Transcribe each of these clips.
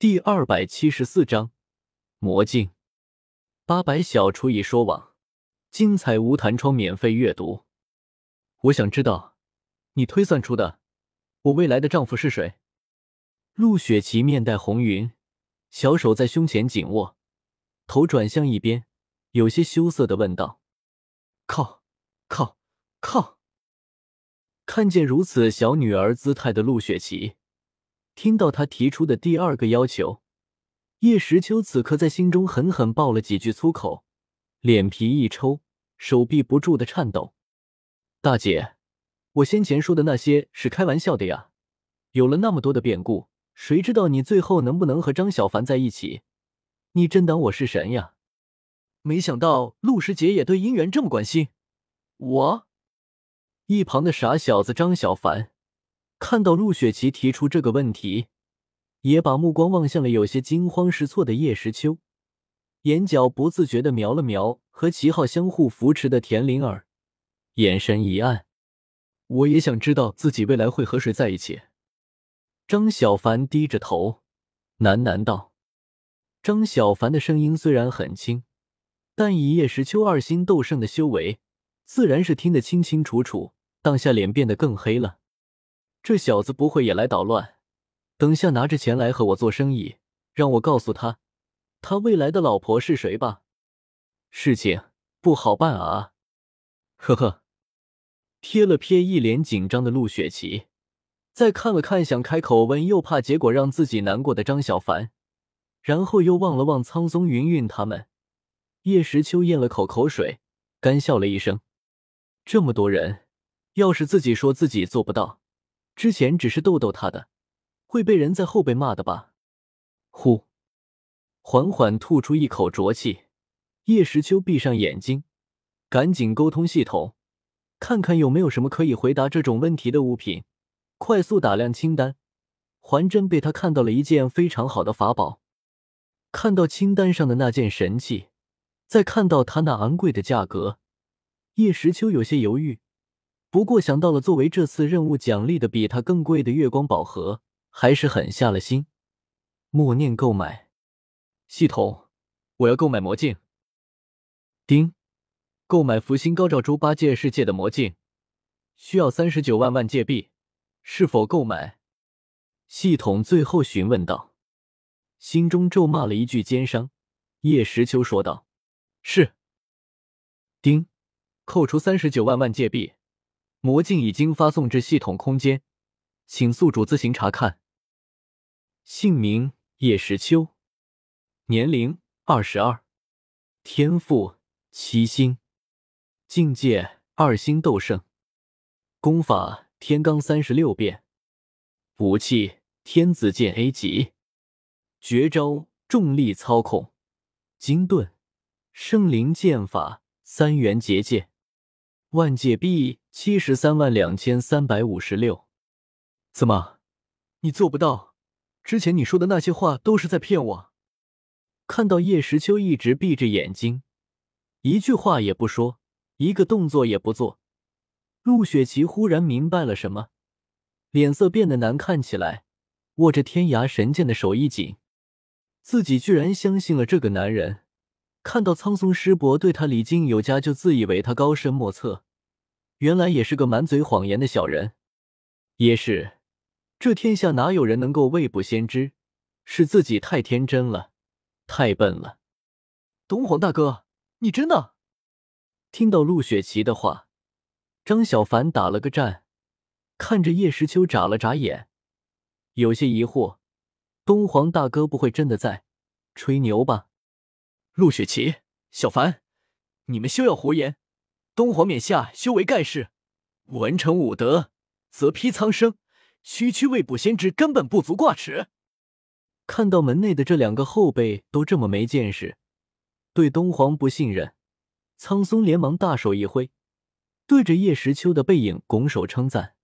第二百七十四章魔镜。八百小厨已说网，精彩无弹窗免费阅读。我想知道，你推算出的我未来的丈夫是谁？陆雪琪面带红云，小手在胸前紧握，头转向一边，有些羞涩的问道：“靠，靠，靠！”看见如此小女儿姿态的陆雪琪。听到他提出的第二个要求，叶时秋此刻在心中狠狠爆了几句粗口，脸皮一抽，手臂不住的颤抖。大姐，我先前说的那些是开玩笑的呀。有了那么多的变故，谁知道你最后能不能和张小凡在一起？你真当我是神呀？没想到陆师姐也对姻缘这么关心。我一旁的傻小子张小凡。看到陆雪琪提出这个问题，也把目光望向了有些惊慌失措的叶时秋，眼角不自觉的瞄了瞄和齐浩相互扶持的田灵儿，眼神一暗。我也想知道自己未来会和谁在一起。张小凡低着头喃喃道：“张小凡的声音虽然很轻，但以叶时秋二星斗圣的修为，自然是听得清清楚楚。当下脸变得更黑了。”这小子不会也来捣乱？等下拿着钱来和我做生意，让我告诉他，他未来的老婆是谁吧？事情不好办啊！呵呵，瞥了瞥一脸紧张的陆雪琪，再看了看想开口问又怕结果让自己难过的张小凡，然后又望了望苍松、云云他们，叶时秋咽了口口水，干笑了一声。这么多人，要是自己说自己做不到。之前只是逗逗他的，会被人在后背骂的吧？呼，缓缓吐出一口浊气。叶时秋闭上眼睛，赶紧沟通系统，看看有没有什么可以回答这种问题的物品。快速打量清单，还真被他看到了一件非常好的法宝。看到清单上的那件神器，再看到他那昂贵的价格，叶时秋有些犹豫。不过想到了作为这次任务奖励的比它更贵的月光宝盒，还是狠下了心，默念购买。系统，我要购买魔镜。丁，购买福星高照猪八戒世界的魔镜，需要三十九万万界币，是否购买？系统最后询问道。心中咒骂了一句奸商，叶时秋说道：“是。”丁，扣除三十九万万界币。魔镜已经发送至系统空间，请宿主自行查看。姓名：叶时秋，年龄：二十二，天赋：七星，境界：二星斗圣，功法：天罡三十六变，武器：天子剑 A 级，绝招：重力操控，金盾，圣灵剑法，三元结界。万界币七十三万两千三百五十六，怎么，你做不到？之前你说的那些话都是在骗我。看到叶时秋一直闭着眼睛，一句话也不说，一个动作也不做，陆雪琪忽然明白了什么，脸色变得难看起来，握着天涯神剑的手一紧，自己居然相信了这个男人。看到苍松师伯对他礼敬有加，就自以为他高深莫测，原来也是个满嘴谎言的小人。也是，这天下哪有人能够未卜先知？是自己太天真了，太笨了。东皇大哥，你真的？听到陆雪琪的话，张小凡打了个战，看着叶时秋眨了眨眼，有些疑惑：东皇大哥不会真的在吹牛吧？陆雪琪、小凡，你们休要胡言！东皇冕下修为盖世，文成武德，则披苍生。区区未卜先知，根本不足挂齿。看到门内的这两个后辈都这么没见识，对东皇不信任，苍松连忙大手一挥，对着叶时秋的背影拱手称赞。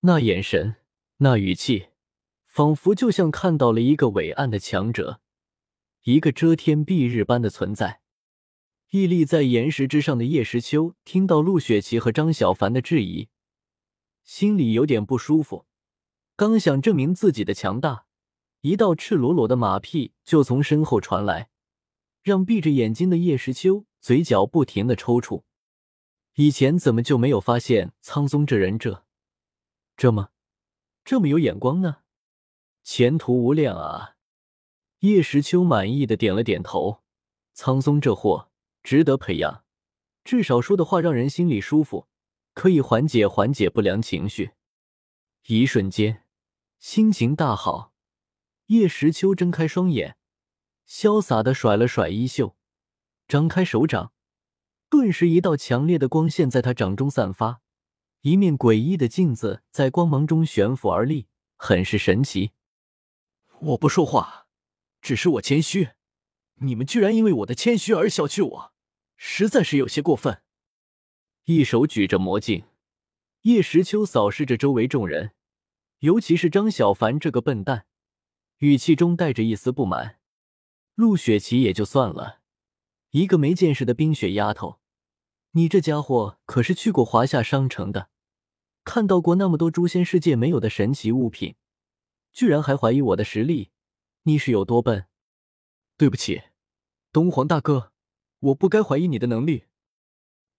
那眼神，那语气，仿佛就像看到了一个伟岸的强者。一个遮天蔽日般的存在，屹立在岩石之上的叶时秋听到陆雪琪和张小凡的质疑，心里有点不舒服。刚想证明自己的强大，一道赤裸裸的马屁就从身后传来，让闭着眼睛的叶时秋嘴角不停的抽搐。以前怎么就没有发现苍松这人这这么这么有眼光呢？前途无量啊！叶时秋满意的点了点头。苍松这货值得培养，至少说的话让人心里舒服，可以缓解缓解不良情绪。一瞬间，心情大好。叶时秋睁开双眼，潇洒的甩了甩衣袖，张开手掌。顿时，一道强烈的光线在他掌中散发，一面诡异的镜子在光芒中悬浮而立，很是神奇。我不说话，只是我谦虚。你们居然因为我的谦虚而小觑我，实在是有些过分。一手举着魔镜，叶时秋扫视着周围众人，尤其是张小凡这个笨蛋，语气中带着一丝不满。陆雪琪也就算了，一个没见识的冰雪丫头。你这家伙可是去过华夏商城的，看到过那么多诛仙世界没有的神奇物品，居然还怀疑我的实力，你是有多笨？对不起，东皇大哥，我不该怀疑你的能力。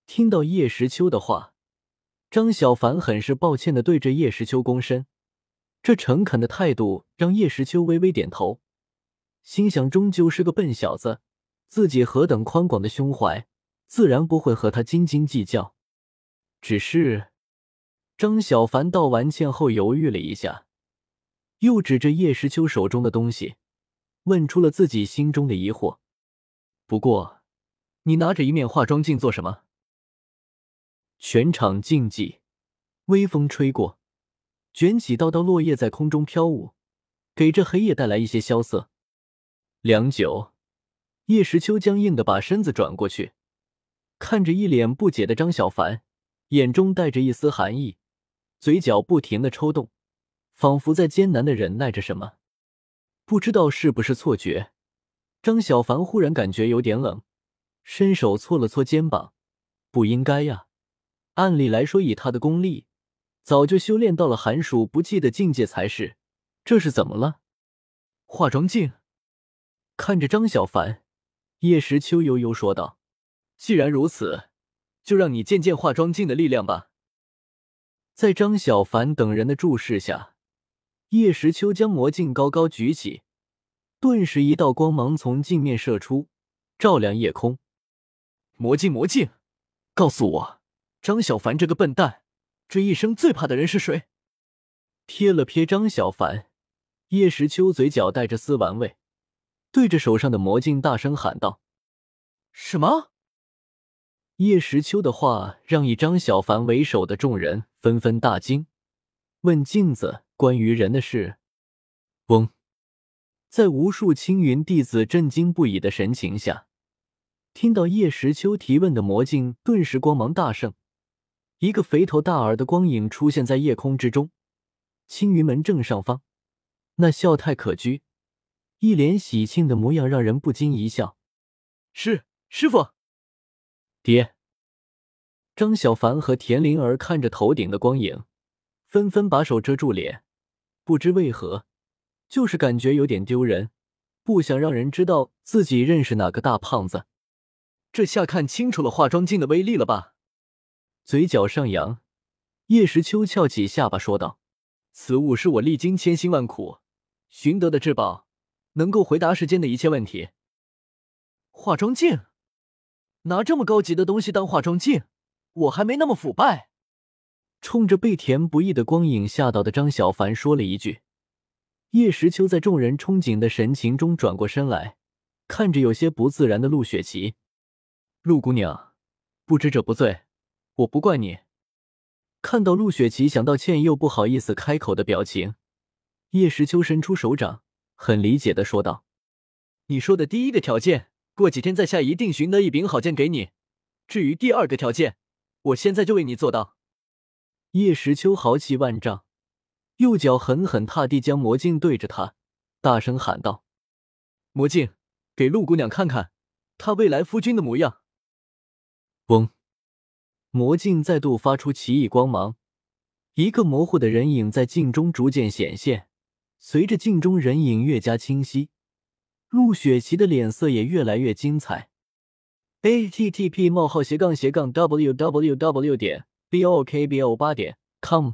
听到叶时秋的话，张小凡很是抱歉的对着叶时秋躬身，这诚恳的态度让叶时秋微微点头，心想终究是个笨小子，自己何等宽广的胸怀。自然不会和他斤斤计较，只是张小凡道完歉后犹豫了一下，又指着叶时秋手中的东西，问出了自己心中的疑惑。不过，你拿着一面化妆镜做什么？全场静寂，微风吹过，卷起道道落叶在空中飘舞，给这黑夜带来一些萧瑟。良久，叶时秋僵硬的把身子转过去。看着一脸不解的张小凡，眼中带着一丝寒意，嘴角不停的抽动，仿佛在艰难的忍耐着什么。不知道是不是错觉，张小凡忽然感觉有点冷，伸手搓了搓肩膀。不应该呀，按理来说，以他的功力，早就修炼到了寒暑不忌的境界才是。这是怎么了？化妆镜。看着张小凡，叶时秋悠悠说道。既然如此，就让你见见化妆镜的力量吧。在张小凡等人的注视下，叶时秋将魔镜高高举起，顿时一道光芒从镜面射出，照亮夜空。魔镜，魔镜，告诉我，张小凡这个笨蛋，这一生最怕的人是谁？瞥了瞥张小凡，叶时秋嘴角带着丝玩味，对着手上的魔镜大声喊道：“什么？”叶时秋的话让以张小凡为首的众人纷纷大惊，问镜子关于人的事。嗡，在无数青云弟子震惊不已的神情下，听到叶时秋提问的魔镜顿时光芒大盛，一个肥头大耳的光影出现在夜空之中，青云门正上方，那笑态可掬，一脸喜庆的模样让人不禁一笑。是师傅。爹，张小凡和田灵儿看着头顶的光影，纷纷把手遮住脸。不知为何，就是感觉有点丢人，不想让人知道自己认识哪个大胖子。这下看清楚了化妆镜的威力了吧？嘴角上扬，叶时秋翘起下巴说道：“此物是我历经千辛万苦寻得的至宝，能够回答世间的一切问题。”化妆镜。拿这么高级的东西当化妆镜，我还没那么腐败。冲着被田不易的光影吓到的张小凡说了一句。叶时秋在众人憧憬的神情中转过身来，看着有些不自然的陆雪琪：“陆姑娘，不知者不罪，我不怪你。”看到陆雪琪想道歉又不好意思开口的表情，叶时秋伸出手掌，很理解的说道：“你说的第一个条件。”过几天在下一定寻得一柄好剑给你。至于第二个条件，我现在就为你做到。叶时秋豪气万丈，右脚狠狠踏地，将魔镜对着他，大声喊道：“魔镜，给陆姑娘看看，她未来夫君的模样。”嗡，魔镜再度发出奇异光芒，一个模糊的人影在镜中逐渐显现，随着镜中人影越加清晰，陆雪琪的脸色也越来越精彩。a t t p: 冒号斜杠斜杠 w w w. 点 b o k b o 八点 com